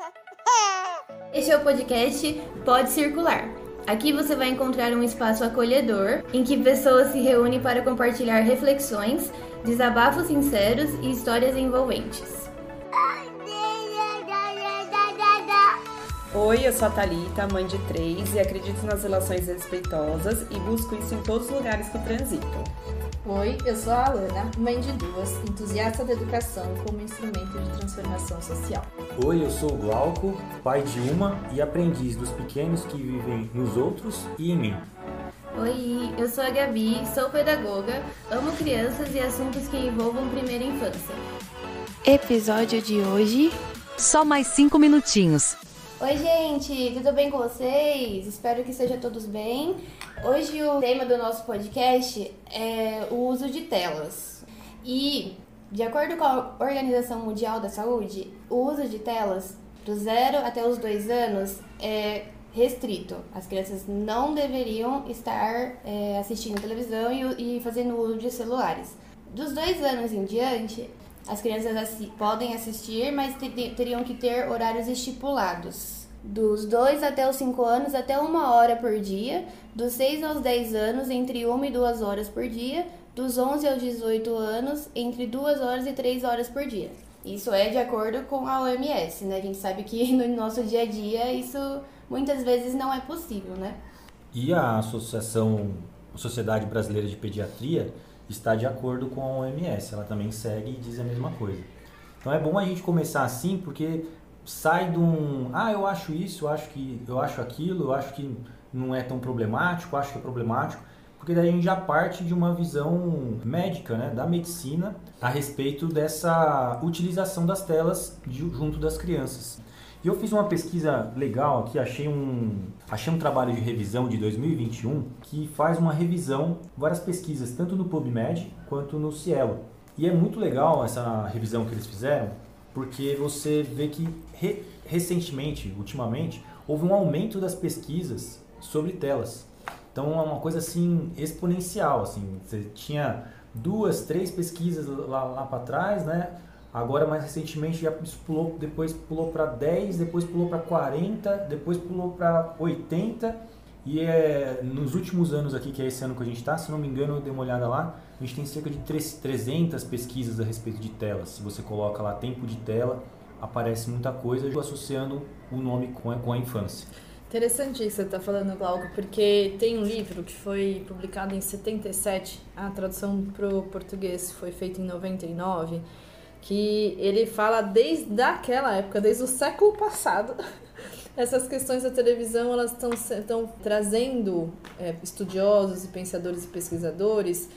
Este é o podcast Pode Circular. Aqui você vai encontrar um espaço acolhedor em que pessoas se reúnem para compartilhar reflexões, desabafos sinceros e histórias envolventes. Oi, eu sou a Thalita, mãe de três, e acredito nas relações respeitosas e busco isso em todos os lugares que transito. Oi, eu sou a Alana, mãe de duas, entusiasta da educação como instrumento de transformação social. Oi, eu sou o Glauco, pai de uma e aprendiz dos pequenos que vivem nos outros e em mim. Oi, eu sou a Gabi, sou pedagoga, amo crianças e assuntos que envolvam primeira infância. Episódio de hoje: Só mais cinco minutinhos. Oi, gente, tudo bem com vocês? Espero que estejam todos bem. Hoje o tema do nosso podcast é o uso de telas. E, de acordo com a Organização Mundial da Saúde, o uso de telas do zero até os dois anos é restrito. As crianças não deveriam estar é, assistindo televisão e, e fazendo uso de celulares. Dos dois anos em diante, as crianças assi podem assistir, mas teriam que ter horários estipulados. Dos 2 até os 5 anos, até uma hora por dia. Dos 6 aos 10 anos, entre 1 e 2 horas por dia. Dos 11 aos 18 anos, entre 2 horas e 3 horas por dia. Isso é de acordo com a OMS, né? A gente sabe que no nosso dia a dia isso muitas vezes não é possível, né? E a Associação Sociedade Brasileira de Pediatria está de acordo com a OMS. Ela também segue e diz a mesma coisa. Então é bom a gente começar assim, porque sai de um, ah, eu acho isso, eu acho que eu acho aquilo, eu acho que não é tão problemático, acho que é problemático, porque daí a gente já parte de uma visão médica, né, da medicina a respeito dessa utilização das telas de, junto das crianças. E eu fiz uma pesquisa legal aqui, achei um, achei um trabalho de revisão de 2021 que faz uma revisão, várias pesquisas, tanto no PubMed quanto no Cielo. E é muito legal essa revisão que eles fizeram, porque você vê que re, recentemente, ultimamente, houve um aumento das pesquisas sobre telas. Então é uma coisa assim exponencial, assim, você tinha duas, três pesquisas lá, lá para trás, né? Agora, mais recentemente, já pulou, depois pulou para 10, depois pulou para 40, depois pulou para 80. E é, nos últimos anos aqui, que é esse ano que a gente está, se não me engano, eu dei uma olhada lá, a gente tem cerca de 300 pesquisas a respeito de telas. Se você coloca lá tempo de tela, aparece muita coisa associando o nome com a, com a infância. Interessante isso que você está falando, Glauco, porque tem um livro que foi publicado em 77, a tradução para o português foi feita em 99, que ele fala desde aquela época, desde o século passado, essas questões da televisão elas estão trazendo é, estudiosos e pensadores e pesquisadores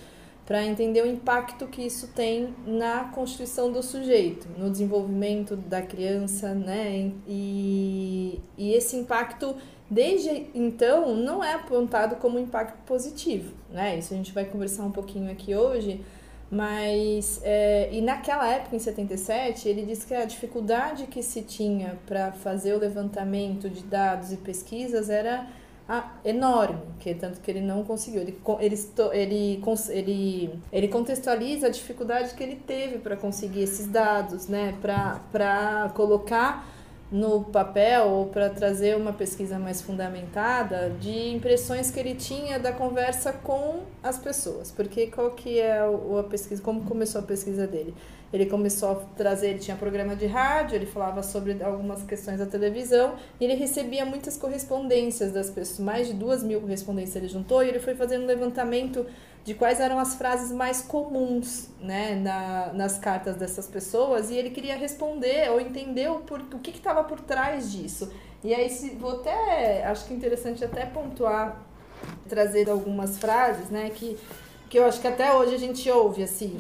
para entender o impacto que isso tem na constituição do sujeito, no desenvolvimento da criança, né? E, e esse impacto, desde então, não é apontado como impacto positivo, né? Isso a gente vai conversar um pouquinho aqui hoje, mas, é, e naquela época, em 77, ele disse que a dificuldade que se tinha para fazer o levantamento de dados e pesquisas era ah, enorme, que tanto que ele não conseguiu. Ele, ele, ele, ele, ele contextualiza a dificuldade que ele teve para conseguir esses dados, né? Para colocar no papel ou para trazer uma pesquisa mais fundamentada de impressões que ele tinha da conversa com as pessoas. Porque qual que é a pesquisa, como começou a pesquisa dele? Ele começou a trazer, ele tinha programa de rádio, ele falava sobre algumas questões da televisão, e ele recebia muitas correspondências das pessoas, mais de duas mil correspondências ele juntou, e ele foi fazendo um levantamento de quais eram as frases mais comuns né, na, nas cartas dessas pessoas, e ele queria responder ou entender o, por, o que estava por trás disso. E aí, se, vou até, acho que é interessante até pontuar, trazer algumas frases, né, que, que eu acho que até hoje a gente ouve, assim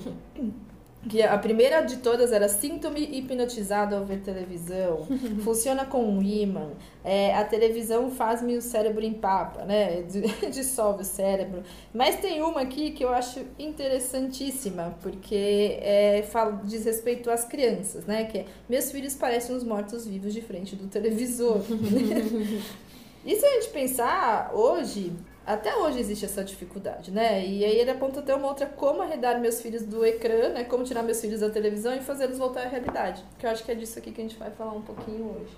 que a primeira de todas era sinto-me hipnotizado ao ver televisão, funciona com um imã, é, a televisão faz-me o cérebro em papa, né, dissolve o cérebro. Mas tem uma aqui que eu acho interessantíssima, porque é, fala, diz respeito às crianças, né, que é, meus filhos parecem os mortos-vivos de frente do televisor. e se a gente pensar hoje, até hoje existe essa dificuldade, né? E aí ele aponta até uma outra como arredar meus filhos do ecrã, né? Como tirar meus filhos da televisão e fazê-los voltar à realidade. Que eu acho que é disso aqui que a gente vai falar um pouquinho hoje.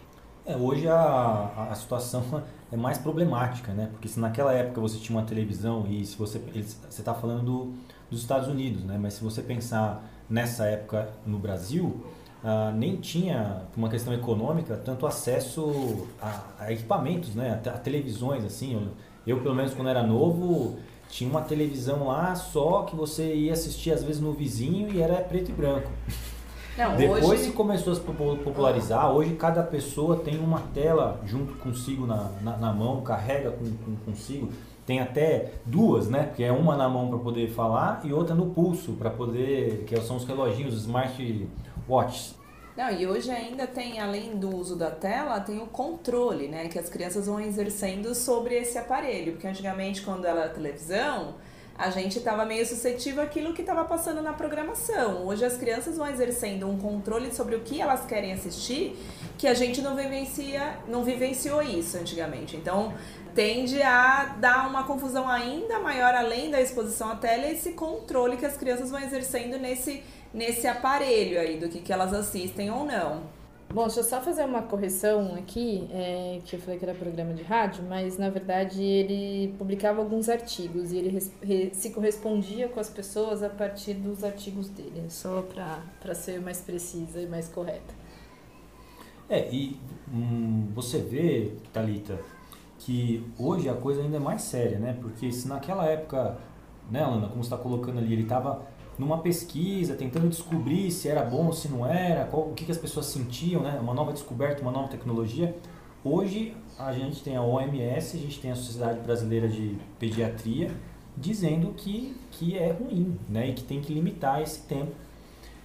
É, hoje a, a situação é mais problemática, né? Porque se naquela época você tinha uma televisão e se você você está falando do, dos Estados Unidos, né? Mas se você pensar nessa época no Brasil, ah, nem tinha, por uma questão econômica, tanto acesso a, a equipamentos, né? A, a televisões, assim. Eu, eu, pelo menos, quando era novo, tinha uma televisão lá só que você ia assistir às vezes no vizinho e era preto e branco. Não, Depois hoje... que começou a se popu- popularizar, hoje cada pessoa tem uma tela junto consigo na, na, na mão, carrega com, com- consigo. Tem até duas, né? Que é uma na mão para poder falar e outra no pulso para poder, que são os reloginhos, os smart watches. Não, e hoje ainda tem, além do uso da tela, tem o controle, né? Que as crianças vão exercendo sobre esse aparelho. Porque antigamente, quando era televisão, a gente estava meio suscetível àquilo que estava passando na programação. Hoje as crianças vão exercendo um controle sobre o que elas querem assistir, que a gente não vivencia, não vivenciou isso antigamente. Então tende a dar uma confusão ainda maior além da exposição à tela esse controle que as crianças vão exercendo nesse nesse aparelho aí do que, que elas assistem ou não. Bom, deixa eu só fazer uma correção aqui, é, que eu falei que era programa de rádio, mas na verdade ele publicava alguns artigos e ele res- re- se correspondia com as pessoas a partir dos artigos dele, só para ser mais precisa e mais correta. É, e hum, você vê, Thalita, que hoje a coisa ainda é mais séria, né? Porque se naquela época, né, Alana, como você está colocando ali, ele estava numa pesquisa, tentando descobrir se era bom se não era, qual, o que, que as pessoas sentiam, né? Uma nova descoberta, uma nova tecnologia. Hoje a gente tem a OMS, a gente tem a Sociedade Brasileira de Pediatria, dizendo que, que é ruim, né? E que tem que limitar esse tempo.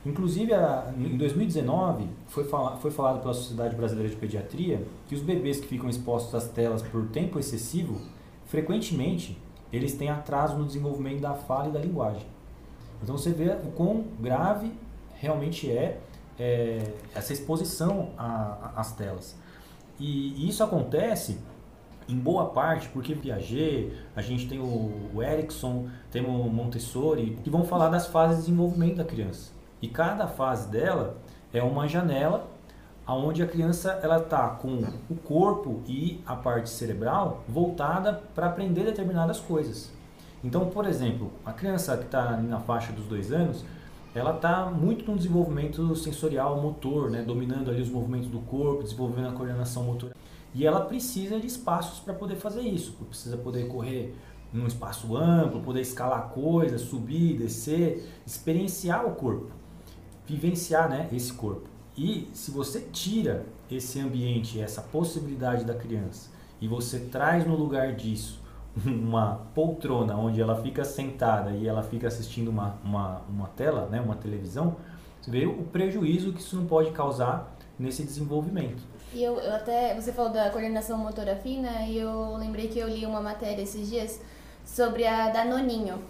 Inclusive, a- em 2019, foi, fala, foi falado pela Sociedade Brasileira de Pediatria que os bebês que ficam expostos às telas por tempo excessivo, frequentemente, eles têm atraso no desenvolvimento da fala e da linguagem. Então você vê o quão grave realmente é, é, essa exposição às telas. E isso acontece em boa parte porque Piaget, a gente tem o, Erickson, temos o Montessori, que vão falar das fases de desenvolvimento da criança. E cada fase dela é uma janela onde a criança ela está com o corpo e a parte cerebral voltada para aprender determinadas coisas. Então, por exemplo, a criança que está na faixa dos dois anos, ela está muito no desenvolvimento sensorial, motor, né? dominando ali os movimentos do corpo, desenvolvendo a coordenação motora. E ela precisa de espaços para poder fazer isso. Precisa poder correr num espaço amplo, poder escalar coisas, subir, descer, experienciar o corpo, vivenciar né, esse corpo. E se você tira esse ambiente, essa possibilidade da criança, e você traz no lugar disso uma poltrona onde ela fica sentada e ela fica assistindo uma, uma, uma tela, né, uma televisão, você vê o prejuízo que isso não pode causar nesse desenvolvimento. E eu, eu até, você falou da coordenação motora fina e eu lembrei que eu li uma matéria esses dias sobre a Danoninho.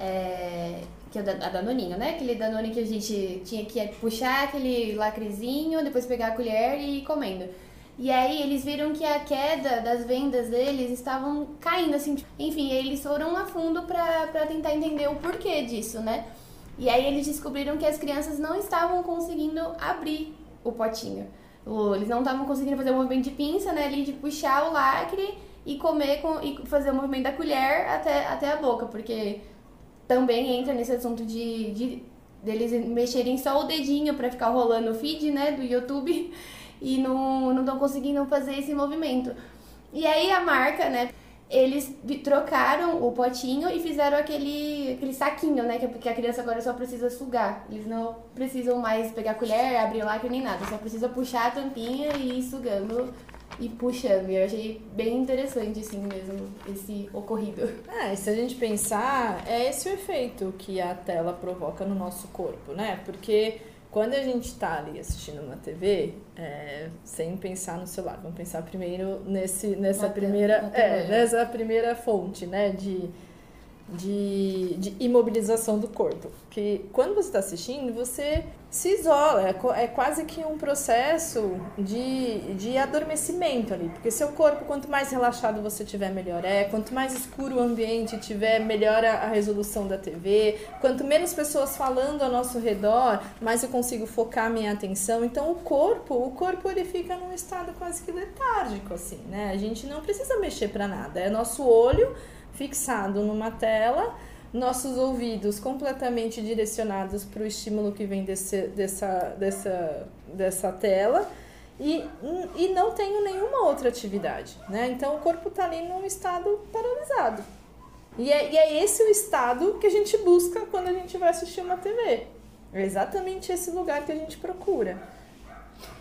É, que é a Danoninho, né? Aquele Danone que a gente tinha que puxar aquele lacrezinho, depois pegar a colher e ir comendo. E aí eles viram que a queda das vendas deles estavam caindo, assim. Enfim, eles foram a fundo pra tentar entender o porquê disso, né? E aí eles descobriram que as crianças não estavam conseguindo abrir o potinho. Eles não estavam conseguindo fazer o movimento de pinça, né? Ali de puxar o lacre e comer com, e fazer o movimento da colher até, até a boca, porque também entra nesse assunto de, de deles mexerem só o dedinho pra ficar rolando o feed, né, do YouTube e não estão conseguindo fazer esse movimento. E aí a marca, né, eles trocaram o potinho e fizeram aquele, aquele saquinho, né? Que é porque a criança agora só precisa sugar. Eles não precisam mais pegar a colher, abrir lacre nem nada. Só precisa puxar a tampinha e ir sugando e puxando. E eu achei bem interessante, assim mesmo, esse ocorrido. É, se a gente pensar, é esse o efeito que a tela provoca no nosso corpo, né? Porque quando a gente tá ali assistindo uma TV, é, sem pensar no celular, vamos pensar primeiro nesse, nessa Na primeira, na é, TV. nessa primeira fonte, né? De de, de imobilização do corpo. Que quando você está assistindo, você se isola, é, é, quase que um processo de, de adormecimento ali, porque seu corpo, quanto mais relaxado você tiver, melhor é, quanto mais escuro o ambiente tiver, melhor a, a resolução da TV, quanto menos pessoas falando ao nosso redor, mais eu consigo focar minha atenção. Então o corpo, o corpo ele fica num estado quase que letárgico assim, né? A gente não precisa mexer para nada, é nosso olho fixado numa tela nossos ouvidos completamente direcionados para o estímulo que vem desse, dessa, dessa, dessa tela e, e não tenho nenhuma outra atividade, né? Então o corpo está ali num estado paralisado. E é, e é esse o estado que a gente busca quando a gente vai assistir uma TV. É exatamente esse lugar que a gente procura.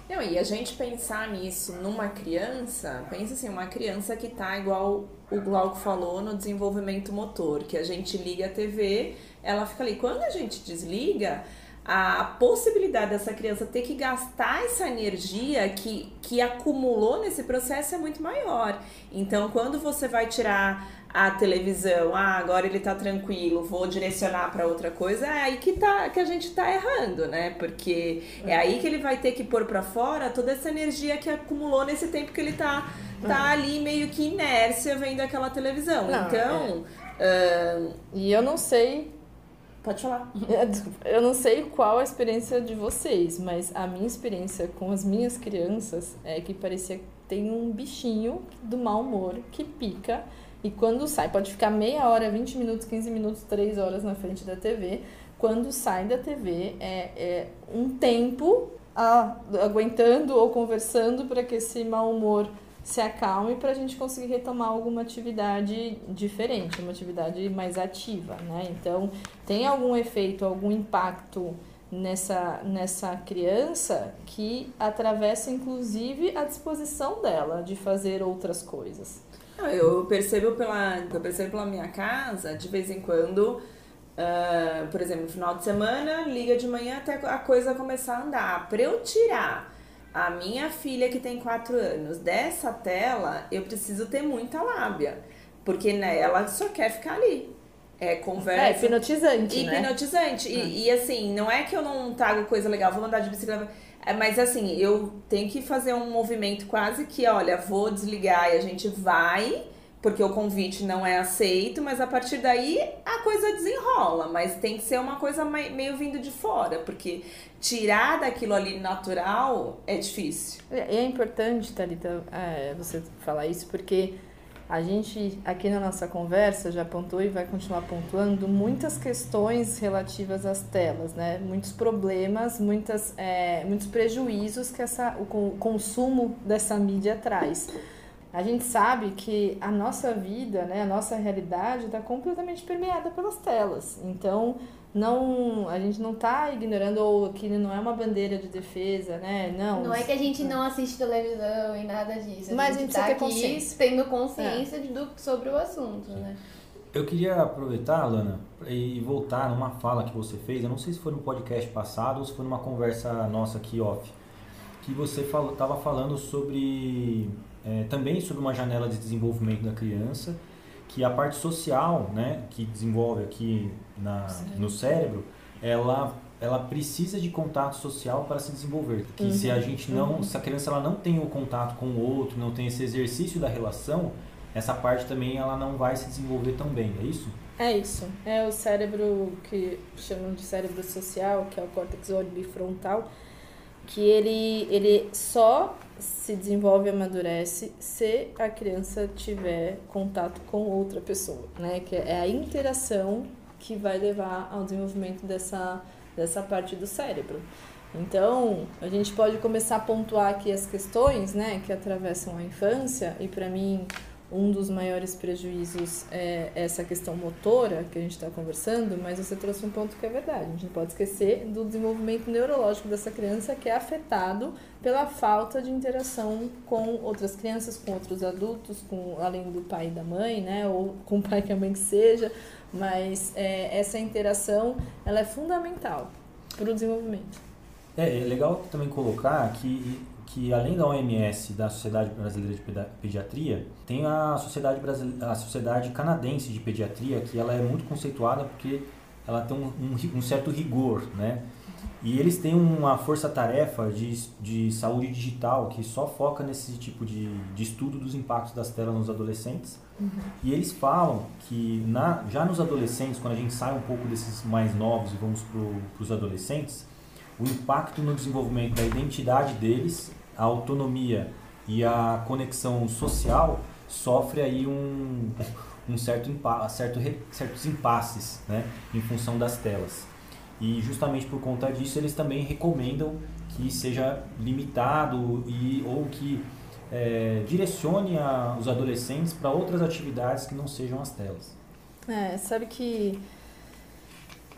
Não, e a gente pensar nisso numa criança, pensa assim, uma criança que tá igual o Glauco falou no desenvolvimento motor, que a gente liga a TV, ela fica ali. Quando a gente desliga, a possibilidade dessa criança ter que gastar essa energia que, que acumulou nesse processo é muito maior. Então, quando você vai tirar a televisão, ah, agora ele tá tranquilo, vou direcionar para outra coisa, é aí que, tá, que a gente tá errando, né? Porque é aí que ele vai ter que pôr para fora toda essa energia que acumulou nesse tempo que ele tá, tá ali meio que inércia vendo aquela televisão. Não, então. É. Uh... E eu não sei. Pode falar. Eu não sei qual a experiência de vocês, mas a minha experiência com as minhas crianças é que parecia que tem um bichinho do mau humor que pica e quando sai, pode ficar meia hora, 20 minutos, 15 minutos, 3 horas na frente da TV. Quando sai da TV, é, é um tempo a, aguentando ou conversando para que esse mau humor se acalme para a gente conseguir retomar alguma atividade diferente, uma atividade mais ativa, né? Então, tem algum efeito, algum impacto nessa, nessa criança que atravessa inclusive a disposição dela de fazer outras coisas. Eu percebo pela, eu percebo pela minha casa, de vez em quando, uh, por exemplo, no final de semana, liga de manhã até a coisa começar a andar. Para eu tirar a minha filha que tem 4 anos dessa tela, eu preciso ter muita lábia. Porque né, ela só quer ficar ali. É conversa. É hipnotizante. Hipnotizante. Né? E, e assim, não é que eu não trago coisa legal, vou andar de bicicleta é, mas assim, eu tenho que fazer um movimento quase que, olha, vou desligar e a gente vai, porque o convite não é aceito, mas a partir daí a coisa desenrola. Mas tem que ser uma coisa meio vindo de fora, porque tirar daquilo ali natural é difícil. É, é importante, Thalita, é, você falar isso, porque a gente, aqui na nossa conversa, já apontou e vai continuar pontuando muitas questões relativas às telas, né? Muitos problemas, muitas, é, muitos prejuízos que essa, o consumo dessa mídia traz. A gente sabe que a nossa vida, né, a nossa realidade está completamente permeada pelas telas. Então, não a gente não está ignorando ou que não é uma bandeira de defesa, né? Não. Não é que a gente não assiste televisão e nada disso. Mas a gente, a gente tá aqui tendo consciência é. do, sobre o assunto, né? Eu queria aproveitar, Alana, e voltar numa fala que você fez. Eu não sei se foi no podcast passado ou se foi numa conversa nossa aqui off, que você estava falando sobre é, também sobre uma janela de desenvolvimento da criança que a parte social, né, que desenvolve aqui na, no cérebro, ela ela precisa de contato social para se desenvolver. Que uhum. se a uhum. gente não, uhum. se a criança ela não tem o contato com o outro, não tem esse exercício da relação, essa parte também ela não vai se desenvolver tão bem, é isso? É isso. É o cérebro que chamam de cérebro social, que é o córtex orbifrontal, que ele ele só se desenvolve e amadurece se a criança tiver contato com outra pessoa, né? Que é a interação que vai levar ao desenvolvimento dessa, dessa parte do cérebro. Então, a gente pode começar a pontuar aqui as questões, né, que atravessam a infância e para mim um dos maiores prejuízos é essa questão motora que a gente está conversando, mas você trouxe um ponto que é verdade. A gente não pode esquecer do desenvolvimento neurológico dessa criança que é afetado pela falta de interação com outras crianças, com outros adultos, com além do pai e da mãe, né, ou com o pai que a mãe que seja, mas é, essa interação ela é fundamental para o desenvolvimento. É, é legal também colocar que, que além da OMS, da Sociedade Brasileira de Pediatria, tem a Sociedade, Brasile- a Sociedade Canadense de Pediatria, que ela é muito conceituada porque ela tem um, um um certo rigor, né? E eles têm uma força-tarefa de, de saúde digital que só foca nesse tipo de, de estudo dos impactos das telas nos adolescentes. E eles falam que na, já nos adolescentes, quando a gente sai um pouco desses mais novos e vamos para os adolescentes, o impacto no desenvolvimento da identidade deles, a autonomia e a conexão social sofre aí um, um certo, impa certo certos impasses né, em função das telas. E justamente por conta disso eles também recomendam que seja limitado e ou que eh, direcione a- os adolescentes para outras atividades que não sejam as telas. É, sabe que.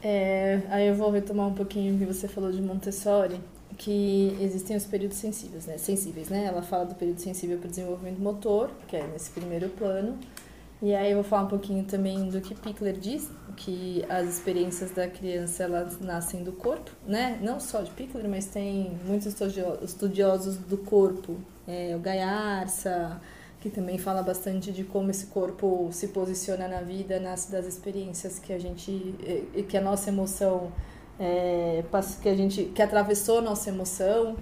é, aí eu vou retomar um pouquinho o que você falou de Montessori, que existem os períodos sensíveis, né? Sensíveis, né? Ela fala do período sensível para o desenvolvimento motor, que é nesse primeiro plano. E aí eu vou falar um pouquinho também do que Pickler diz, que as experiências da criança elas nascem do corpo, né? Não só de Pickler, mas tem muitos estudio- estudiosos do corpo, é, o Gaiarsa, que também fala bastante de como esse corpo se posiciona na vida, nasce das experiências que a gente, que a nossa emoção, é, que a gente, que atravessou nossa emoção.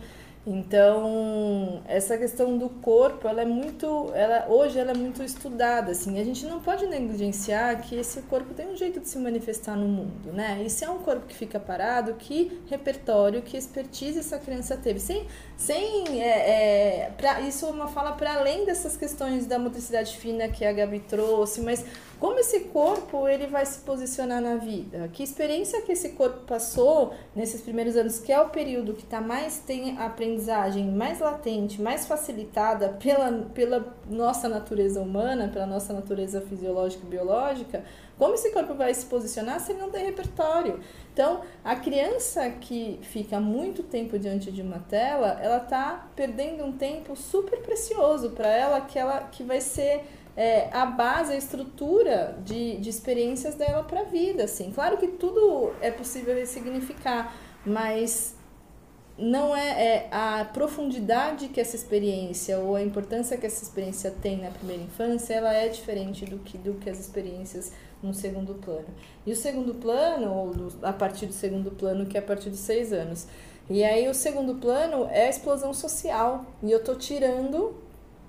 Então, essa questão do corpo, ela é muito, ela, hoje ela é muito estudada, assim, a gente não pode negligenciar que esse corpo tem um jeito de se manifestar no mundo, né? E se é um corpo que fica parado, que repertório, que expertise essa criança teve, sem, sem é, é, pra, isso é uma fala para além dessas questões da motricidade fina que a Gabi trouxe, mas como esse corpo ele vai se posicionar na vida? Que experiência que esse corpo passou nesses primeiros anos, que é o período que tá mais tem a aprendizagem mais latente, mais facilitada pela, pela nossa natureza humana, pela nossa natureza fisiológica e biológica, como esse corpo vai se posicionar se ele não tem repertório? Então, a criança que fica muito tempo diante de uma tela, ela tá perdendo um tempo super precioso para ela, que ela que vai ser é, a base, a estrutura de, de experiências dela para a vida, assim. Claro que tudo é possível ressignificar, mas não é, é a profundidade que essa experiência ou a importância que essa experiência tem na primeira infância, ela é diferente do que do que as experiências no segundo plano. E o segundo plano, ou do, a partir do segundo plano, que é a partir dos seis anos. E aí o segundo plano é a explosão social. E eu tô tirando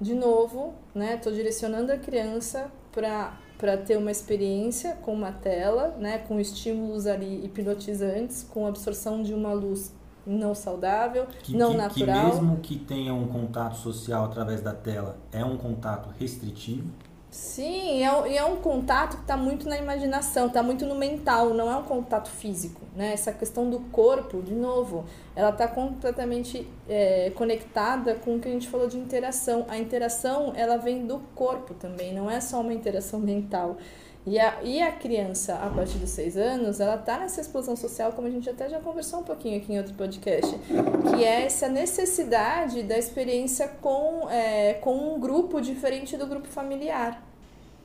de novo, né? Tô direcionando a criança para para ter uma experiência com uma tela, né, com estímulos ali hipnotizantes, com absorção de uma luz não saudável, Que, não que, natural. que mesmo que tenha um contato social através da tela, é um contato restritivo. Sim, é, um- e é um contato que está muito na imaginação, está muito no mental, não é um contato físico. Né? Essa questão do corpo, de novo, ela está completamente é, conectada com o que a gente falou de interação. A interação ela vem do corpo também, não é só uma interação mental. E a, e a criança, a partir dos seis anos, ela está nessa explosão social, como a gente até já conversou um pouquinho aqui em outro podcast, que é essa necessidade da experiência com, é, com um grupo diferente do grupo familiar.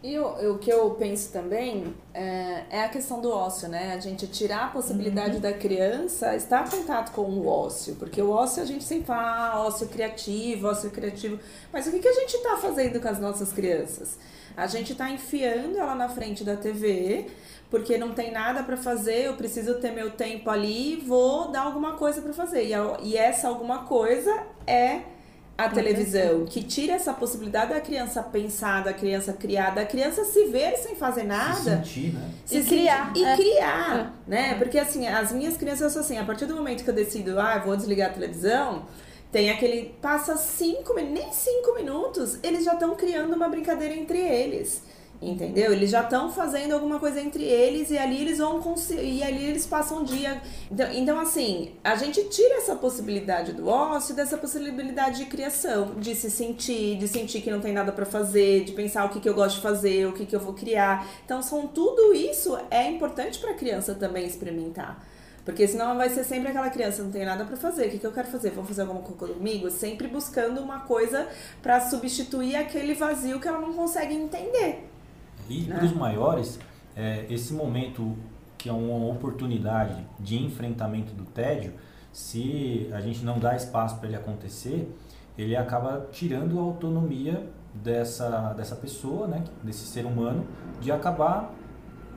E o, o que eu penso também é, é a questão do ócio, né? A gente tirar a possibilidade da criança estar em contato com o ócio, porque o ócio a gente sempre fala, ah, ócio criativo, ócio criativo, mas o que, que a gente está fazendo com as nossas crianças? A gente está enfiando ela na frente da TV, porque não tem nada para fazer, eu preciso ter meu tempo ali, vou dar alguma coisa para fazer. E, a- e essa alguma coisa é a televisão, que tira essa possibilidade da criança pensar, da criança criar, da criança se ver sem fazer Se nada. sentir, né? Se se- criar, E é. criar, né? Porque assim, as minhas crianças são assim, a partir do momento que eu decido, ah, vou desligar a televisão, tem aquele. Passa cinco minutos, nem cinco minutos, eles já estão criando uma brincadeira entre eles. Entendeu? Eles já estão fazendo alguma coisa entre eles e ali eles vão e ali eles passam o dia. Então, então, assim, a gente tira essa possibilidade do ócio, dessa possibilidade de criação, de se sentir, de sentir que não tem nada pra fazer, de pensar o que, que eu gosto de fazer, o que, que eu vou criar. Então, são tudo isso é importante pra criança também experimentar. Porque senão vai ser sempre aquela criança, não tem nada pra fazer, o que, que eu quero fazer? Vamos fazer alguma coisa comigo? Sempre buscando uma coisa pra substituir aquele vazio que ela não consegue entender. E Né? para os maiores, é, esse momento que é uma oportunidade de enfrentamento do tédio, se a gente não dá espaço para ele acontecer, ele acaba tirando a autonomia dessa, dessa pessoa, né, desse ser humano, de acabar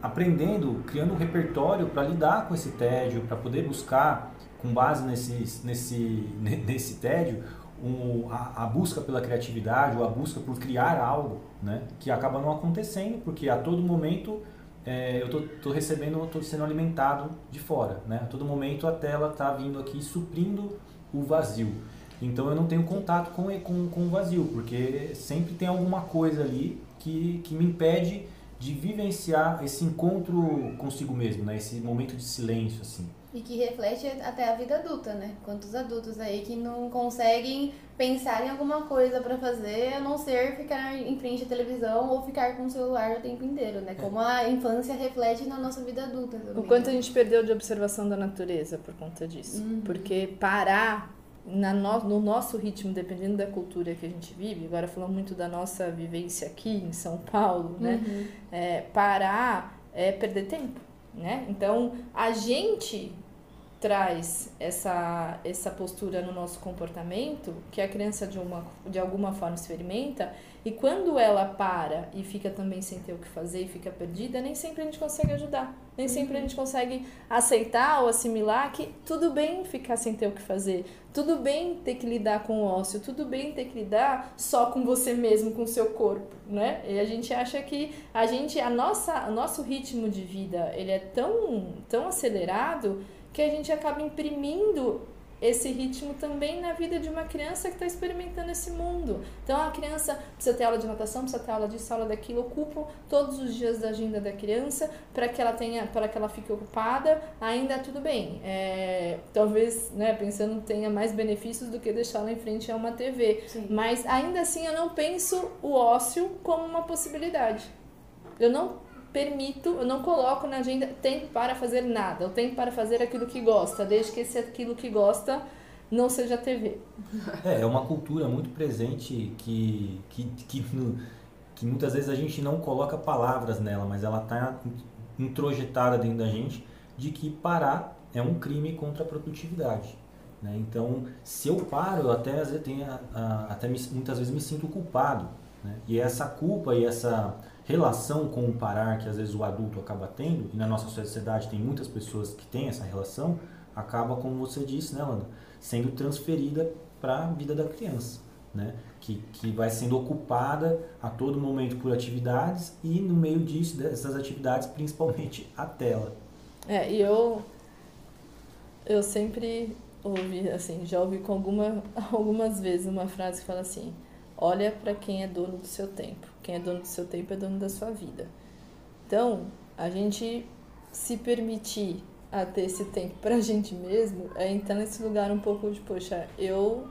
aprendendo, criando um repertório para lidar com esse tédio, para poder buscar, com base nesse, nesse, nesse tédio, um, a, a, busca pela criatividade ou a busca por criar algo, né, que acaba não acontecendo, porque a todo momento é, eu tô, tô recebendo, estou sendo alimentado de fora, né, a todo momento a tela está vindo aqui suprindo o vazio. Então eu não tenho contato com, com, com o vazio, porque sempre tem alguma coisa ali que, que me impede de vivenciar esse encontro consigo mesmo, né? Esse momento de silêncio, assim. E que reflete até a vida adulta, né? Quantos adultos aí que não conseguem pensar em alguma coisa para fazer, a não ser ficar em frente à televisão ou ficar com o celular o tempo inteiro, né? Como a infância reflete na nossa vida adulta também. O quanto a gente perdeu de observação da natureza por conta disso. Uhum. Porque parar na no, no, nosso ritmo, dependendo da cultura que a gente vive, agora falando muito da nossa vivência aqui em São Paulo, né? Uhum. É, parar é perder tempo, né? Então, a gente traz essa, essa postura no nosso comportamento, que a criança de, uma, de alguma forma experimenta, e quando ela para e fica também sem ter o que fazer e fica perdida, nem sempre a gente consegue ajudar. Nem sempre a gente consegue aceitar ou assimilar que tudo bem ficar sem ter o que fazer, tudo bem ter que lidar com o ócio, tudo bem ter que lidar só com você mesmo, com o seu corpo, né? E a gente acha que a gente, a nossa, o nosso ritmo de vida, ele é tão, tão acelerado que a gente acaba imprimindo esse ritmo também na vida de uma criança que está experimentando esse mundo. Então a criança precisa ter aula de natação, precisa ter aula disso, aula daquilo, ocupam todos os dias da agenda da criança para que ela tenha, para que ela fique ocupada. Ainda tudo bem. É, talvez, né, pensando tenha mais benefícios do que deixá-la em frente a uma TV. Sim. Mas ainda assim eu não penso o ócio como uma possibilidade. Eu não permito, eu não coloco na agenda tempo para fazer nada, eu tempo para fazer aquilo que gosta, desde que esse aquilo que gosta não seja TV. É, é uma cultura muito presente que, que, que, que muitas vezes a gente não coloca palavras nela, mas ela está introjetada dentro da gente de que parar é um crime contra a produtividade. Né? Então, se eu paro, eu até, tenho, até muitas vezes me sinto culpado. Né? E essa culpa e essa relação com o parar que às vezes o adulto acaba tendo, e na nossa sociedade tem muitas pessoas que têm essa relação, acaba, como você disse, né, Landa, sendo transferida para a vida da criança, né? Que, que vai sendo ocupada a todo momento por atividades e no meio disso, dessas atividades, principalmente a tela. É, e eu, eu sempre ouvi, assim, já ouvi com alguma, algumas vezes uma frase que fala assim, olha para quem é dono do seu tempo. Quem é dono do seu tempo é dono da sua vida. Então, a gente se permitir a ter esse tempo pra gente mesmo é entrar nesse lugar um pouco de, poxa, eu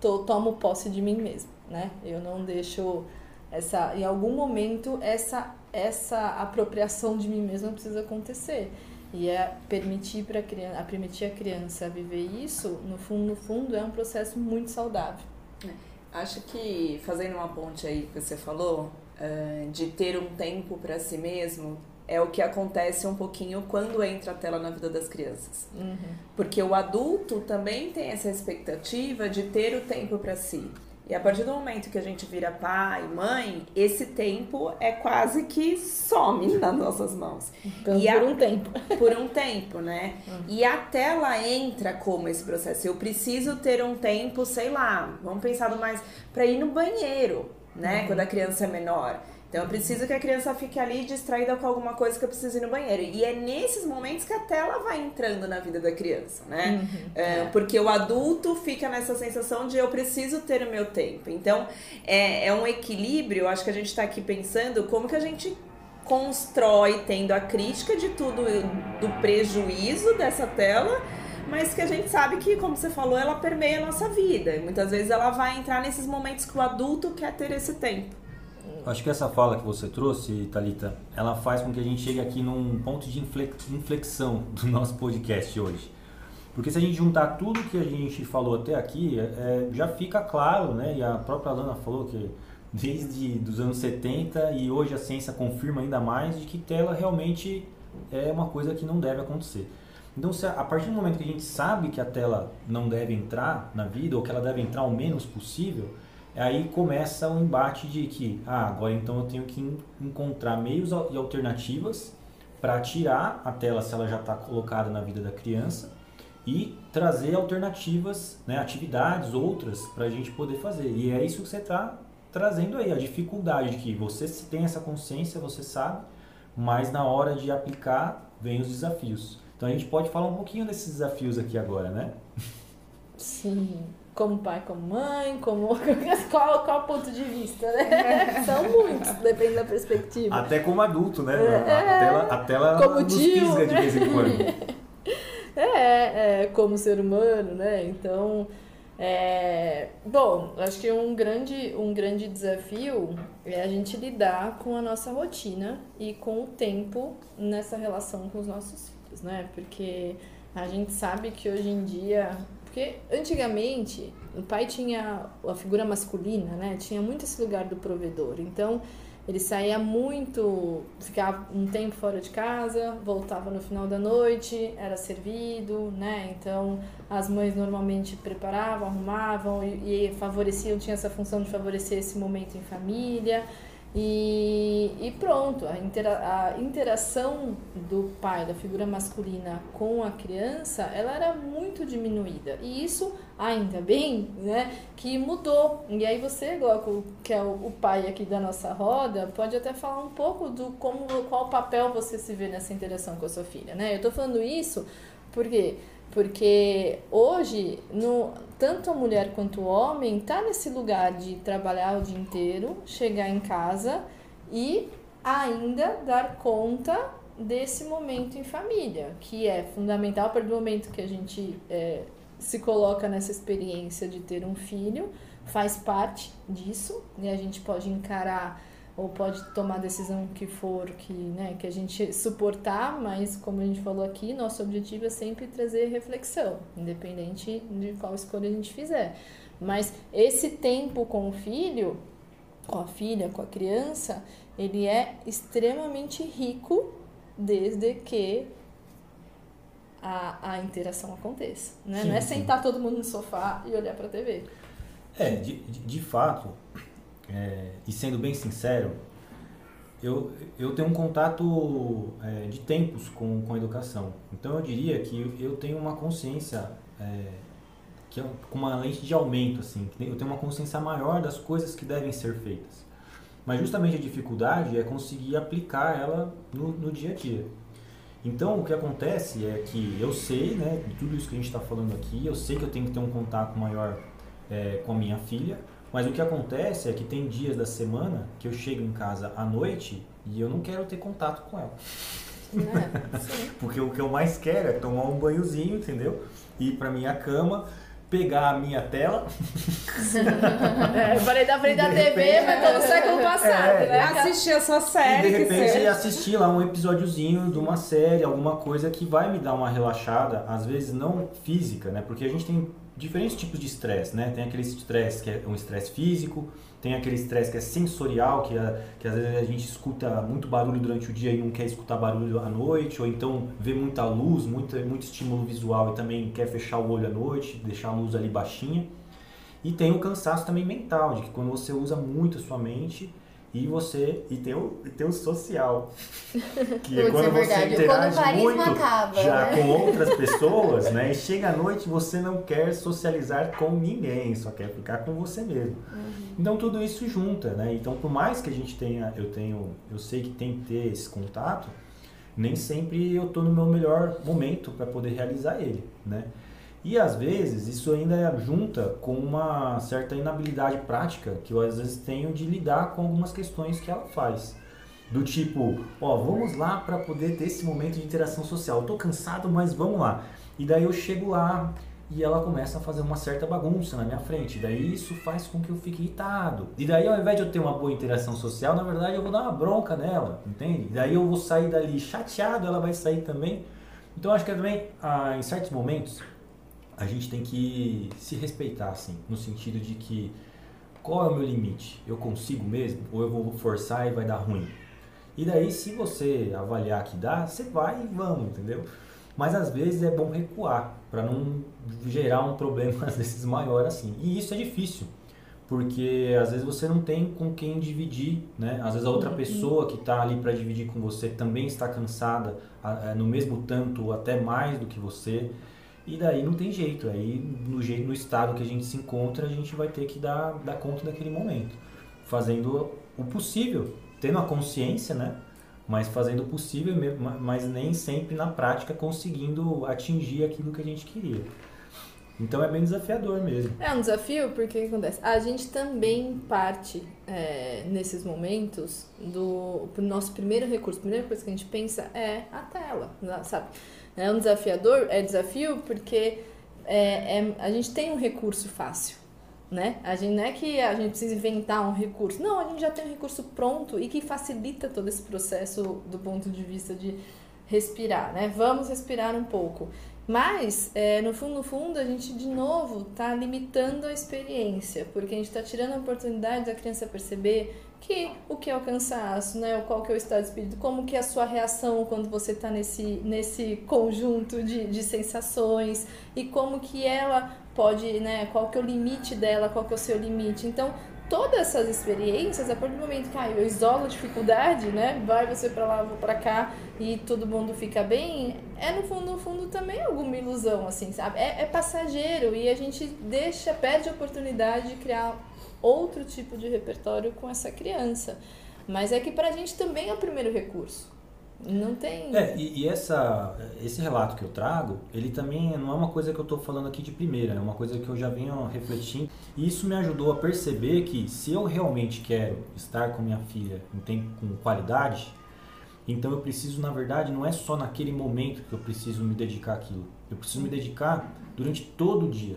tô, tomo posse de mim mesmo, né? Eu não deixo essa em algum momento essa essa apropriação de mim mesma precisa acontecer. E é permitir para a permitir a criança viver isso, no fundo, no fundo é um processo muito saudável. É. Acho que, fazendo uma ponte aí que você falou, uh, de ter um tempo para si mesmo, é o que acontece um pouquinho quando entra a tela na vida das crianças. Uhum. Porque o adulto também tem essa expectativa de ter o tempo para si. E a partir do momento que a gente vira pai, mãe, esse tempo é quase que some nas nossas mãos. Então, por a, um tempo. Por um tempo, né? Uhum. E a tela entra como esse processo. Eu preciso ter um tempo, sei lá, vamos pensar mais, para ir no banheiro, né? Uhum. Quando a criança é menor. Então eu preciso que a criança fique ali distraída com alguma coisa que eu preciso ir no banheiro. E é nesses momentos que a tela vai entrando na vida da criança, né? Uhum, é, é. Porque o adulto fica nessa sensação de eu preciso ter o meu tempo. Então é, é um equilíbrio, acho que a gente está aqui pensando como que a gente constrói tendo a crítica de tudo do prejuízo dessa tela mas que a gente sabe que, como você falou, ela permeia a nossa vida. E muitas vezes ela vai entrar nesses momentos que o adulto quer ter esse tempo. Acho que essa fala que você trouxe, Talita, ela faz com que a gente chegue aqui num ponto de inflexão do nosso podcast hoje. Porque se a gente juntar tudo que a gente falou até aqui, é, é já fica claro, né? E a própria Lana falou que desde os anos 70 e hoje a ciência confirma ainda mais de que tela realmente é uma coisa que não deve acontecer. Então, se a, a partir do momento que a gente sabe que a tela não deve entrar na vida, ou que ela deve entrar o menos possível, aí começa o embate de que, ah, agora então eu tenho que encontrar meios e alternativas para tirar a tela se ela já está colocada na vida da criança e trazer alternativas, né, atividades outras para a gente poder fazer. E é isso que você está trazendo aí, a dificuldade de que você tem essa consciência, você sabe, mas na hora de aplicar vem os desafios. Então a gente pode falar um pouquinho desses desafios aqui agora, né? Sim. Como pai, como mãe, como qual, qual ponto de vista, né? São muitos, depende da perspectiva. Até como adulto, né? É, a tela, a tela como nos tio, pisga de vez em quando. É, é, como ser humano, né? Então, é, bom, acho que um grande, um grande desafio é a gente lidar com a nossa rotina e com o tempo nessa relação com os nossos filhos, né? Porque a gente sabe que hoje em dia. Porque antigamente o pai tinha a figura masculina, né? Tinha muito esse lugar do provedor. Então ele saía muito, ficava um tempo fora de casa, voltava no final da noite, era servido, né? Então as mães normalmente preparavam, arrumavam e, e favoreciam, tinha essa função de favorecer esse momento em família. E, e pronto, a, intera a interação do pai, da figura masculina com a criança, ela era muito diminuída. E isso, ainda bem, né, que mudou. E aí você, Glauco, que é o, o pai aqui da nossa roda, pode até falar um pouco do como, qual papel você se vê nessa interação com a sua filha, né? Eu tô falando isso porque porque hoje, no, tanto a mulher quanto o homem tá nesse lugar de trabalhar o dia inteiro, chegar em casa e ainda dar conta desse momento em família, que é fundamental a partir do momento que a gente é, se coloca nessa experiência de ter um filho, faz parte disso, e a gente pode encarar ou pode tomar a decisão que for que, né, que a gente suportar, mas como a gente falou aqui, nosso objetivo é sempre trazer reflexão, independente de qual escolha a gente fizer. Mas esse tempo com o filho, com a filha, com a criança, ele é extremamente rico desde que a, a interação aconteça. Né? Sim, Não é sentar todo mundo no sofá e olhar para a TV. É, de, de, de fato, é, e sendo bem sincero, eu, eu tenho um contato é, de tempos com, com a educação. Então eu diria que eu tenho uma consciência é, que é com uma lente de aumento, assim. Eu tenho uma consciência maior das coisas que devem ser feitas. Mas justamente a dificuldade é conseguir aplicar ela no, no dia a dia. Então o que acontece é que eu sei, né, de tudo isso que a gente está falando aqui, eu sei que eu tenho que ter um contato maior é, com a minha filha, mas o que acontece é que tem dias da semana que eu chego em casa à noite e eu não quero ter contato com ela. É, Porque o que eu mais quero é tomar um banhozinho, entendeu? Ir pra minha cama, pegar a minha tela. é, eu falei da frente da TV, mas tô no século passado, é, né? Assistir a sua série. E de repente assistir lá um episódiozinho de uma série, alguma coisa que vai me dar uma relaxada, às vezes não física, né? Porque a gente tem diferentes tipos de estresse, né? Tem aquele estresse que é um estresse físico, tem aquele estresse que é sensorial, que, é, que às vezes a gente escuta muito barulho durante o dia e não quer escutar barulho à noite, ou então vê muita luz, muito, muito estímulo visual e também quer fechar o olho à noite, deixar a luz ali baixinha. E tem o cansaço também mental, de que quando você usa muito a sua mente, e você e tem o, e tem o social que é quando é você interage muito acaba, já né? com outras pessoas né e chega à noite você não quer socializar com ninguém só quer ficar com você mesmo uhum. então tudo isso junta né então por mais que a gente tenha eu tenho eu sei que tem que ter esse contato nem sempre eu estou no meu melhor momento para poder realizar ele né e às vezes isso ainda junta com uma certa inabilidade prática que eu às vezes tenho de lidar com algumas questões que ela faz. Do tipo, ó, vamos lá para poder ter esse momento de interação social. Eu tô cansado, mas vamos lá. E daí eu chego lá e ela começa a fazer uma certa bagunça na minha frente. Daí isso faz com que eu fique irritado. E daí ao invés de eu ter uma boa interação social, na verdade eu vou dar uma bronca nela, entende? E daí eu vou sair dali chateado, ela vai sair também. Então acho que também, ah, em certos momentos, a gente tem que se respeitar, assim, no sentido de que qual é o meu limite? Eu consigo mesmo? Ou eu vou forçar e vai dar ruim? E daí, se você avaliar que dá, você vai e vamos, entendeu? Mas às vezes é bom recuar para não gerar um problema às vezes maior assim. E isso é difícil, porque às vezes você não tem com quem dividir, né? Às vezes a outra pessoa que está ali para dividir com você também está cansada a- no mesmo tanto ou até mais do que você. E daí não tem jeito, aí no jeito no estado que a gente se encontra, a gente vai ter que dar, dar conta daquele momento, fazendo o possível, tendo a consciência, né? Mas fazendo o possível, mas nem sempre na prática conseguindo atingir aquilo que a gente queria. Então é bem desafiador mesmo. É um desafio porque o que acontece? A gente também parte é, nesses momentos do nosso primeiro recurso. A primeira coisa que a gente pensa é a tela, sabe? É um desafiador, é desafio porque é, é- a gente tem um recurso fácil, né? A gente não é que a gente precisa inventar um recurso. Não, a gente já tem um recurso pronto e que facilita todo esse processo do ponto de vista de respirar, né? Vamos respirar um pouco. Mas, é, no fundo, no fundo, a gente de novo está limitando a experiência, porque a gente está tirando a oportunidade da criança perceber que o que é o cansaço, né? Qual que é o estado de espírito, como que é a sua reação quando você está nesse, nesse conjunto de, de sensações e como que ela pode, né? Qual que é o limite dela, qual que é o seu limite. Então, todas essas experiências, a partir do momento que ah, eu isolo a dificuldade, né? Vai você para lá, vou para cá e todo mundo fica bem, é no fundo, no fundo também alguma ilusão, assim, sabe? É, é passageiro e a gente deixa, perde a oportunidade de criar outro tipo de repertório com essa criança. Mas é que pra gente também é o primeiro recurso. Não tem. É, e, e essa, esse relato que eu trago, ele também não é uma coisa que eu estou falando aqui de primeira, é uma coisa que eu já venho refletindo. E isso me ajudou a perceber que se eu realmente quero estar com minha filha em tempo com qualidade, então eu preciso, na verdade, não é só naquele momento que eu preciso me dedicar àquilo. Eu preciso me dedicar durante todo o dia.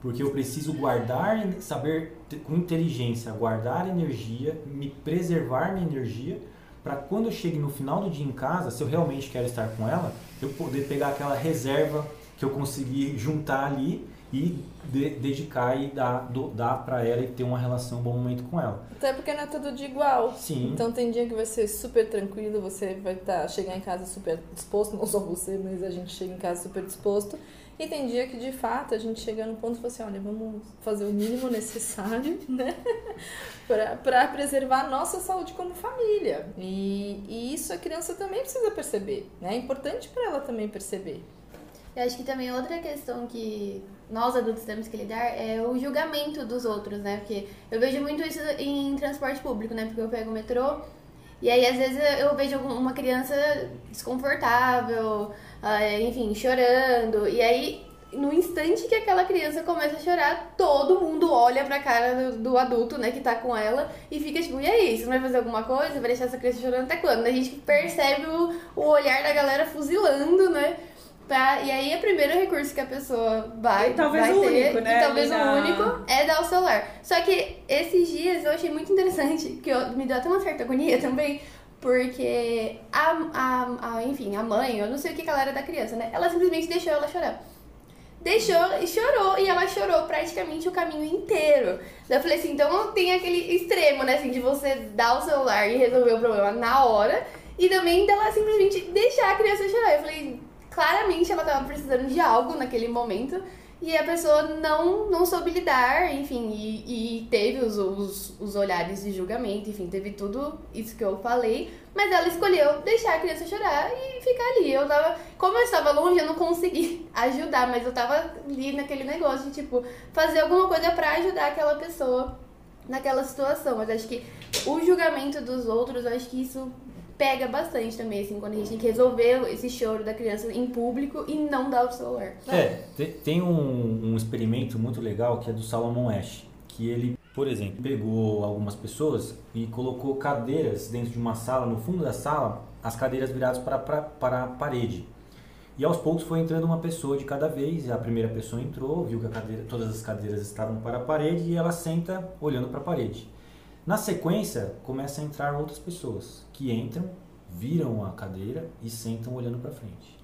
Porque eu preciso guardar, saber com inteligência, guardar energia, me preservar minha energia para quando eu chegue no final do dia em casa, se eu realmente quero estar com ela, eu poder pegar aquela reserva que eu consegui juntar ali e de- dedicar e dar, do- dar para ela e ter uma relação, um bom momento com ela. Até porque não é tudo de igual. Sim. Então tem dia que vai ser super tranquilo, você vai tá, chegar em casa super disposto, não só você, mas a gente chega em casa super disposto. E tem dia que de fato a gente chega no ponto e fala assim, olha, vamos fazer o mínimo necessário, né? pra preservar a nossa saúde como família. E, e isso a criança também precisa perceber, né? É importante para ela também perceber. Eu acho que também outra questão que nós adultos temos que lidar é o julgamento dos outros, né? Porque eu vejo muito isso em transporte público, né? Porque eu pego o metrô e aí às vezes eu vejo uma criança desconfortável, enfim, chorando. E aí no instante que aquela criança começa a chorar, todo mundo olha pra cara do, do adulto, né, que tá com ela e fica tipo, e aí, você não vai fazer alguma coisa? Vai deixar essa criança chorando até quando? A gente percebe o, o olhar da galera fuzilando, né? Pra, e aí, o primeiro recurso que a pessoa vai, E talvez vai o ter, único, né, e talvez o único, é dar o celular. Só que esses dias eu achei muito interessante, que eu, me deu até uma certa agonia também, porque a, a, a, enfim, a mãe, eu não sei o que ela era da criança, né? Ela simplesmente deixou ela chorar. Deixou e chorou, e ela chorou praticamente o caminho inteiro. Eu falei assim, então tem aquele extremo, né, assim, de você dar o celular e resolver o problema na hora, e também dela simplesmente deixar a criança chorar. Eu falei, claramente ela tava precisando de algo naquele momento, e a pessoa não, não soube lidar, enfim, e, e teve os, os, os olhares de julgamento, enfim, teve tudo isso que eu falei, mas ela escolheu deixar a criança chorar e ficar ali. Eu tava, como eu estava longe, eu não consegui ajudar, mas eu tava ali naquele negócio de, tipo, fazer alguma coisa pra ajudar aquela pessoa naquela situação. Mas acho que o julgamento dos outros, eu acho que isso pega bastante também, assim, quando a gente tem que resolver esse choro da criança em público e não dar o celular. É, te- tem um, um experimento muito legal que é do Salomon Ash, que ele, por exemplo, pegou algumas pessoas e colocou cadeiras dentro de uma sala, no fundo da sala, as cadeiras viradas para, para, para a parede. E aos poucos foi entrando uma pessoa de cada vez, a primeira pessoa entrou, viu que cadeira, todas as cadeiras estavam para a parede e ela senta olhando para a parede. Na sequência, começa a entrar outras pessoas que entram, viram a cadeira e sentam olhando para frente.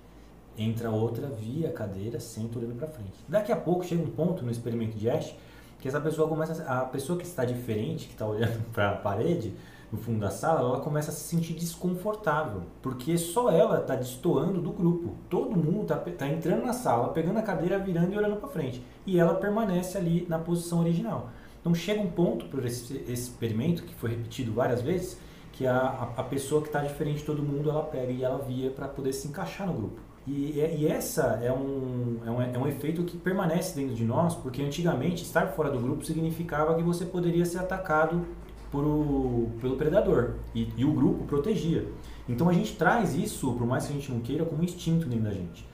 Entra outra, via a cadeira, senta olhando para frente. Daqui a pouco chega um ponto no experimento de Ash que essa pessoa começa a a pessoa que está diferente, que está olhando para a parede, no fundo da sala, ela começa a se sentir desconfortável, porque só ela está destoando do grupo. Todo mundo está tá entrando na sala, pegando a cadeira, virando e olhando para frente, e ela permanece ali na posição original. Então chega um ponto por esse, experimento que foi repetido várias vezes, que a, a, pessoa que está diferente de todo mundo, ela pega e ela via para poder se encaixar no grupo. E, e, essa é um, é, um, é um efeito que permanece dentro de nós, porque antigamente estar fora do grupo significava que você poderia ser atacado por o, pelo predador e, e, o grupo protegia. Então a gente traz isso, por mais que a gente não queira, como instinto dentro da gente.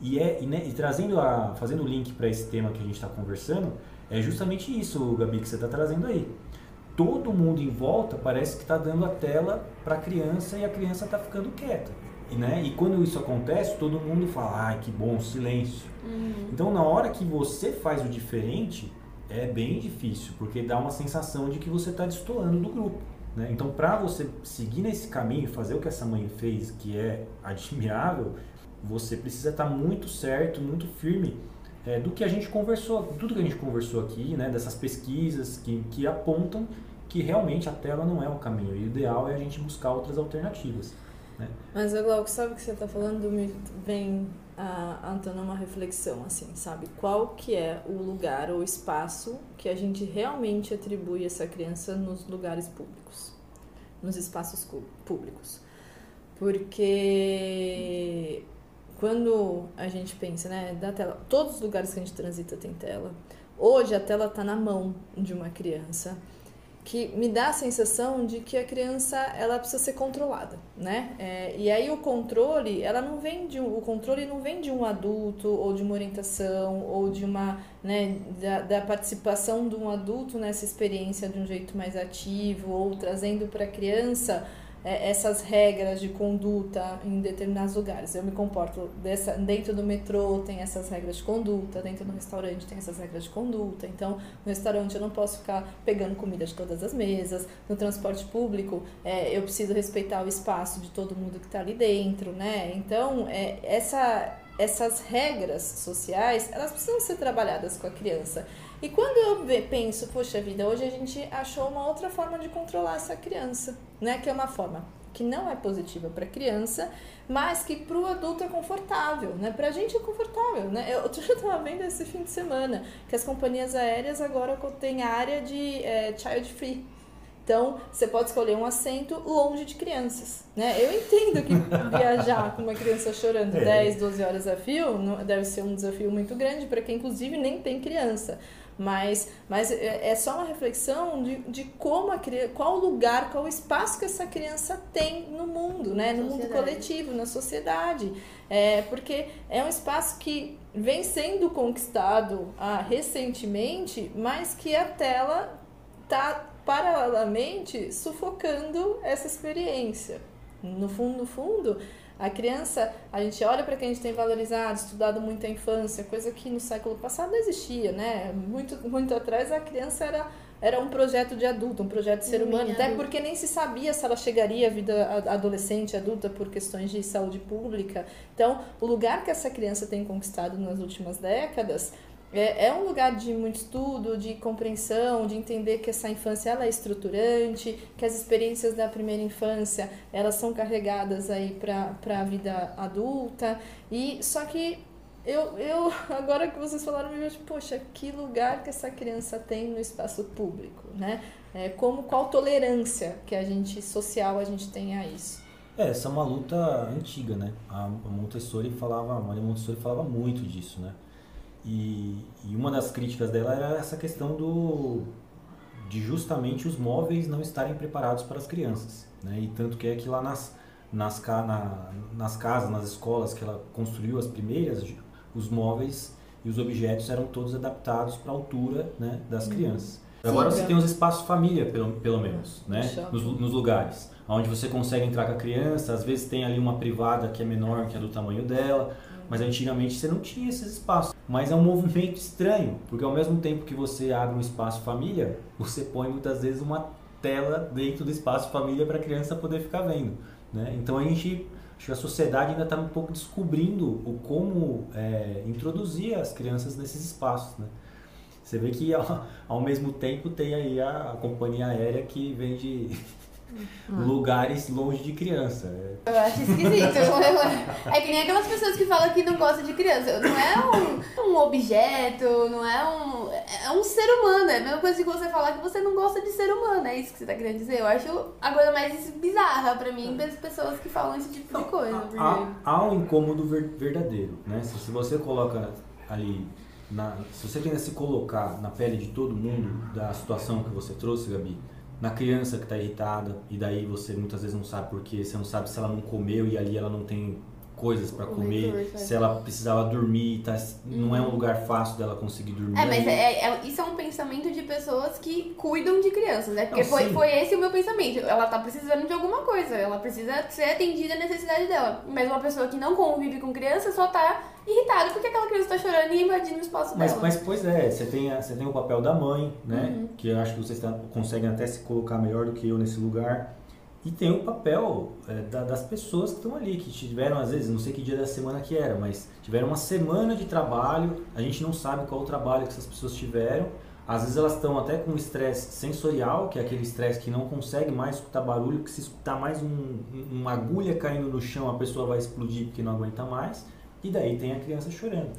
E, é, e, né, e trazendo a, fazendo o link para esse tema que a gente está conversando, é justamente isso, Gabi, que você está trazendo aí. Todo mundo em volta parece que está dando a tela para a criança e a criança está ficando quieta. E, né, e quando isso acontece, todo mundo fala, ai, que bom, silêncio. Uhum. Então, na hora que você faz o diferente, é bem difícil, porque dá uma sensação de que você está destoando do grupo. Né? Então, para você seguir nesse caminho, fazer o que essa mãe fez, que é admirável, você precisa estar tá muito certo, muito firme é, do que a gente conversou, tudo que a gente conversou aqui, né? dessas pesquisas que, que apontam que realmente a tela não é o caminho. E o ideal é a gente buscar outras alternativas. Né? Mas, Glauco, sabe o que você está falando? Vem a, a uma reflexão, assim, sabe? Qual que é o lugar ou espaço que a gente realmente atribui essa criança nos lugares públicos, nos espaços públicos? Porque quando a gente pensa, né, da tela, todos os lugares que a gente transita tem tela. Hoje a tela está na mão de uma criança que me dá a sensação de que a criança ela precisa ser controlada, né? É, e aí o controle, ela não vem de um, o controle não vem de um adulto ou de uma orientação ou de uma, né, da, da participação de um adulto nessa experiência de um jeito mais ativo ou trazendo para a criança é, essas regras de conduta em determinados lugares. Eu me comporto dessa, dentro do metrô tem essas regras de conduta, dentro do restaurante tem essas regras de conduta. Então, no restaurante eu não posso ficar pegando comida de todas as mesas. No transporte público, é, eu preciso respeitar o espaço de todo mundo que está ali dentro, né? Então, é, essa essas regras sociais, elas precisam ser trabalhadas com a criança. E quando eu penso, poxa vida, hoje a gente achou uma outra forma de controlar essa criança, né? Que é uma forma que não é positiva para a criança, mas que para o adulto é confortável, né? Para a gente é confortável, né? Eu estava vendo esse fim de semana que as companhias aéreas agora têm área de é, child free. Então, você pode escolher um assento longe de crianças, né? Eu entendo que viajar com uma criança chorando é. 10, 12 horas a fio deve ser um desafio muito grande para quem, inclusive, nem tem criança. Mas, mas é, é só uma reflexão de, de como a criança, qual o lugar, qual o espaço que essa criança tem no mundo, né? no mundo coletivo, na sociedade. É, porque é um espaço que vem sendo conquistado ah, recentemente, mas que a tela está paralelamente sufocando essa experiência. No fundo, no fundo, a criança, a gente olha para quem a gente tem valorizado, estudado muito a infância, coisa que no século passado não existia, né? Muito, muito atrás a criança era, era um projeto de adulto, um projeto de ser um humano, até porque nem se sabia se ela chegaria à vida adolescente, adulta, por questões de saúde pública. Então, o lugar que essa criança tem conquistado nas últimas décadas é, é um lugar de muito estudo, de compreensão, de entender que essa infância ela é estruturante, que as experiências da primeira infância elas são carregadas aí para a vida adulta. E só que eu, eu agora que vocês falaram, eu vejo, poxa, que lugar que essa criança tem no espaço público, né? É, como qual tolerância que a gente social a gente tem a isso. É, essa é uma luta antiga, né? A Montessori falava, a Maria Montessori falava muito disso, né? E, e uma das críticas dela era essa questão do de justamente os móveis não estarem preparados para as crianças. Né? E tanto que é que lá nas, nas, na, nas casas, nas escolas que ela construiu as primeiras, os móveis e os objetos eram todos adaptados para a altura né, das uhum. crianças. Sim, Agora você tem os espaços família, pelo, pelo menos, né? Nos, nos, lugares. Onde você consegue entrar com a criança, às vezes tem ali uma privada que é menor que é do tamanho dela, mas antigamente você não tinha esses espaços. Mas é um movimento estranho, porque ao mesmo tempo que você abre um espaço família, você põe muitas vezes uma tela dentro do espaço família para a criança poder ficar vendo. Né? Então a gente, acho que a sociedade ainda está um pouco descobrindo o como é, introduzir as crianças nesses espaços. Né? Você vê que ao, ao mesmo tempo tem aí a, a companhia aérea que vende lugares longe de criança. É, Eu acho esquisito. é que nem aquelas pessoas que falam que não gostam de criança. Não é um, um objeto, não é um. É um ser humano. É a mesma coisa que você falar que você não gosta de ser humano. É isso que você tá querendo dizer. Eu acho a coisa mais bizarra pra mim, das pessoas que falam esse tipo de coisa. porque- há, há um incômodo ver- verdadeiro, né? Se, se você coloca ali, na, se você tenta se colocar na pele de todo mundo da situação que você trouxe, Gabi, na criança que está irritada e daí você muitas vezes não sabe porque você não sabe se ela não comeu e ali ela não tem coisas para comer, se ela precisava dormir, tá, não é um lugar fácil dela conseguir dormir. É, mas ali. é, é- isso é um pensamento de pessoas que cuidam de crianças, né? Porque Não, foi, sim. foi esse o meu pensamento. Ela tá precisando de alguma coisa, ela precisa ser atendida a necessidade dela. Mas uma pessoa que não convive com criança só tá irritada porque aquela criança tá chorando e invadindo o espaço Mas, dela. mas pois é, você tem, a- você tem o papel da mãe, né? Uhum. Que eu acho que vocês tá- conseguem até se colocar melhor do que eu nesse lugar. E tem o papel é, da- das pessoas que estão ali, que tiveram, às vezes, não sei que dia da semana que era, mas tiveram uma semana de trabalho, a gente não sabe qual o trabalho que essas pessoas tiveram. Às vezes elas estão até com estresse sensorial, que é aquele estresse que não consegue mais escutar barulho, que se escutar mais um- um- uma agulha caindo no chão, a pessoa vai explodir porque não aguenta mais. E daí tem a criança chorando.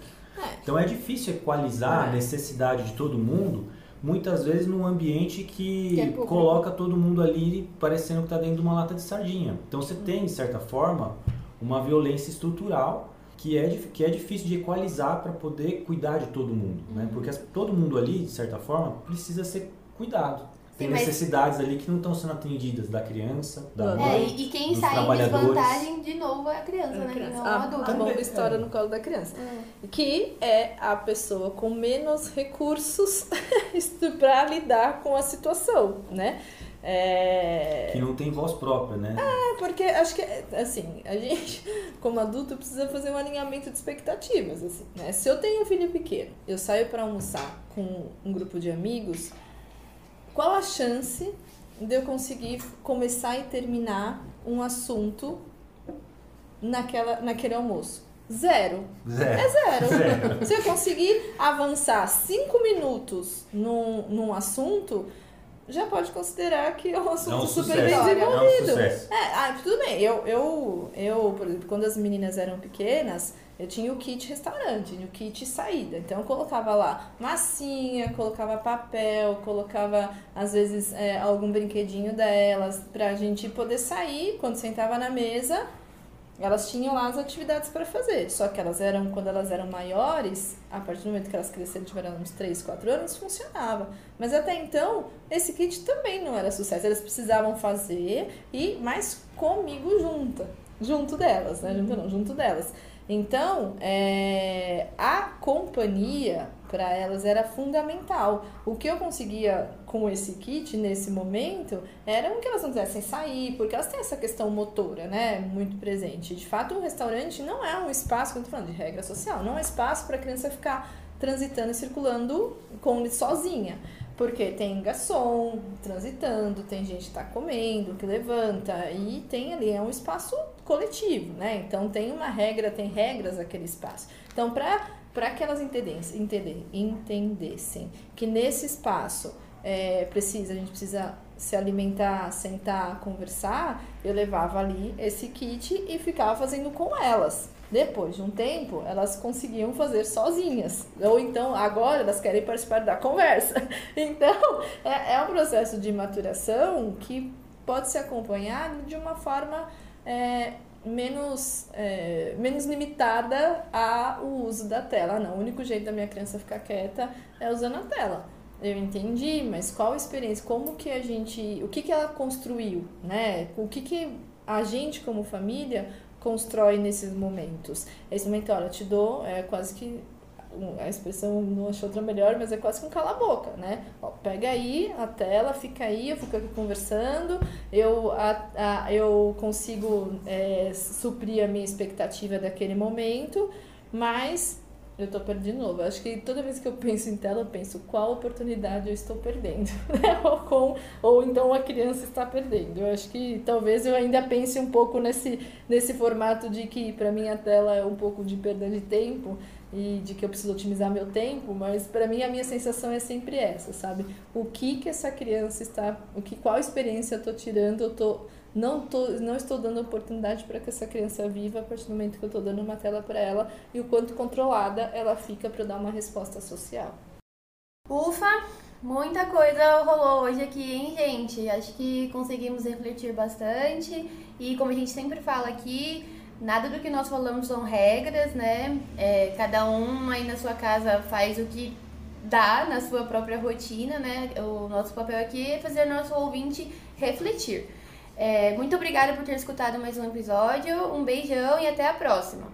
Então é difícil equalizar a É. necessidade de todo mundo, muitas vezes num ambiente que, Que é coloca todo mundo ali parecendo que está dentro de uma lata de sardinha. Então você tem, de certa forma, uma violência estrutural que é, que é difícil de equalizar para poder cuidar de todo mundo. Né? Porque as- todo mundo ali, de certa forma, precisa ser cuidado. Tem Sim, mas- necessidades ali que não estão sendo atendidas da criança, da É, É, mãe. e, quem dos sai em trabalhadores. desvantagem, de novo, é a criança, É, né? criança. Não o a, adulto. a bomba É. estoura no colo da criança. É. Que é a pessoa com menos recursos para lidar com a situação, né? É... Que não tem voz própria, né? É, porque acho que, assim, a gente, como adulto, precisa fazer um alinhamento de expectativas, assim, né? Se eu tenho um filho pequeno, eu saio para almoçar com um grupo de amigos, qual a chance de eu conseguir começar e terminar um assunto naquela, naquele almoço? Zero. Zero. É zero. Zero. Se eu conseguir avançar cinco minutos num, num assunto, já pode considerar que é um assunto É um super sucesso. bem É um desenvolvido. sucesso. É, ah, tudo bem. Eu, eu, eu, por exemplo, quando as meninas eram pequenas, eu tinha o kit restaurante, o kit saída. Então eu colocava lá massinha, colocava papel, colocava às vezes é, algum brinquedinho delas pra gente poder sair quando sentava na mesa. Elas tinham lá as atividades para fazer. Só que elas eram, quando elas eram maiores, a partir do momento que elas cresceram, tiveram uns 3, 4 anos, funcionava. Mas até então, esse kit também não era sucesso. Eles precisavam fazer e mais comigo junta. Junto delas, né? Junto não, junto delas. Então, é, a companhia para elas era fundamental. O que eu conseguia com esse kit nesse momento era que elas não quisessem sair, porque elas têm essa questão motora, né, muito presente. De fato, um restaurante não é um espaço, tô falando de regra social, não é um espaço para a criança ficar transitando e circulando com sozinha. Porque tem garçom transitando, tem gente que tá comendo, que levanta, e tem ali, é um espaço coletivo, né? Então tem uma regra, tem regras aquele espaço. Então, para que elas entendessem, entender, entendessem que nesse espaço é, precisa, a gente precisa se alimentar, sentar, conversar, eu levava ali esse kit e ficava fazendo com elas. Depois de um tempo, elas conseguiam fazer sozinhas. Ou então, agora elas querem participar da conversa. Então, é, é um processo de maturação que pode ser acompanhado de uma forma é, menos, é, menos limitada ao uso da tela. Não, o único jeito da minha criança ficar quieta é usando a tela. Eu entendi, mas qual a experiência? Como que a gente. O que, que ela construiu, né? O que, que a gente, como família, constrói nesses momentos? Esse momento, olha, eu te dou, é quase que. A expressão não achou outra melhor, mas é quase que um cala-boca, né? Ó, pega aí a tela, fica aí, eu fico aqui conversando, eu, a, a, eu consigo é, suprir a minha expectativa daquele momento, mas eu tô perdendo de novo. Acho que toda vez que eu penso em tela, eu penso qual oportunidade eu estou perdendo, né? ou, com, ou então a criança está perdendo. Eu acho que talvez eu ainda pense um pouco nesse, nesse formato de que para mim a tela é um pouco de perda de tempo. E de que eu preciso otimizar meu tempo, mas para mim a minha sensação é sempre essa, sabe? O que que essa criança está, o que qual experiência eu tô tirando, eu tô não tô, não estou dando oportunidade para que essa criança viva a partir do momento que eu estou dando uma tela para ela e o quanto controlada ela fica para dar uma resposta social. Ufa, muita coisa rolou hoje aqui, hein, gente? Acho que conseguimos refletir bastante e como a gente sempre fala aqui, Nada do que nós falamos são regras, né? É, cada um aí na sua casa faz o que dá na sua própria rotina, né? O nosso papel aqui é fazer nosso ouvinte refletir. É, muito obrigada por ter escutado mais um episódio. Um beijão e até a próxima.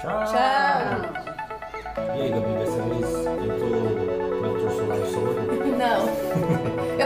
Tchau! Tchau! E aí, Gabi, dessa vez tentou protetor solar sobre? Não.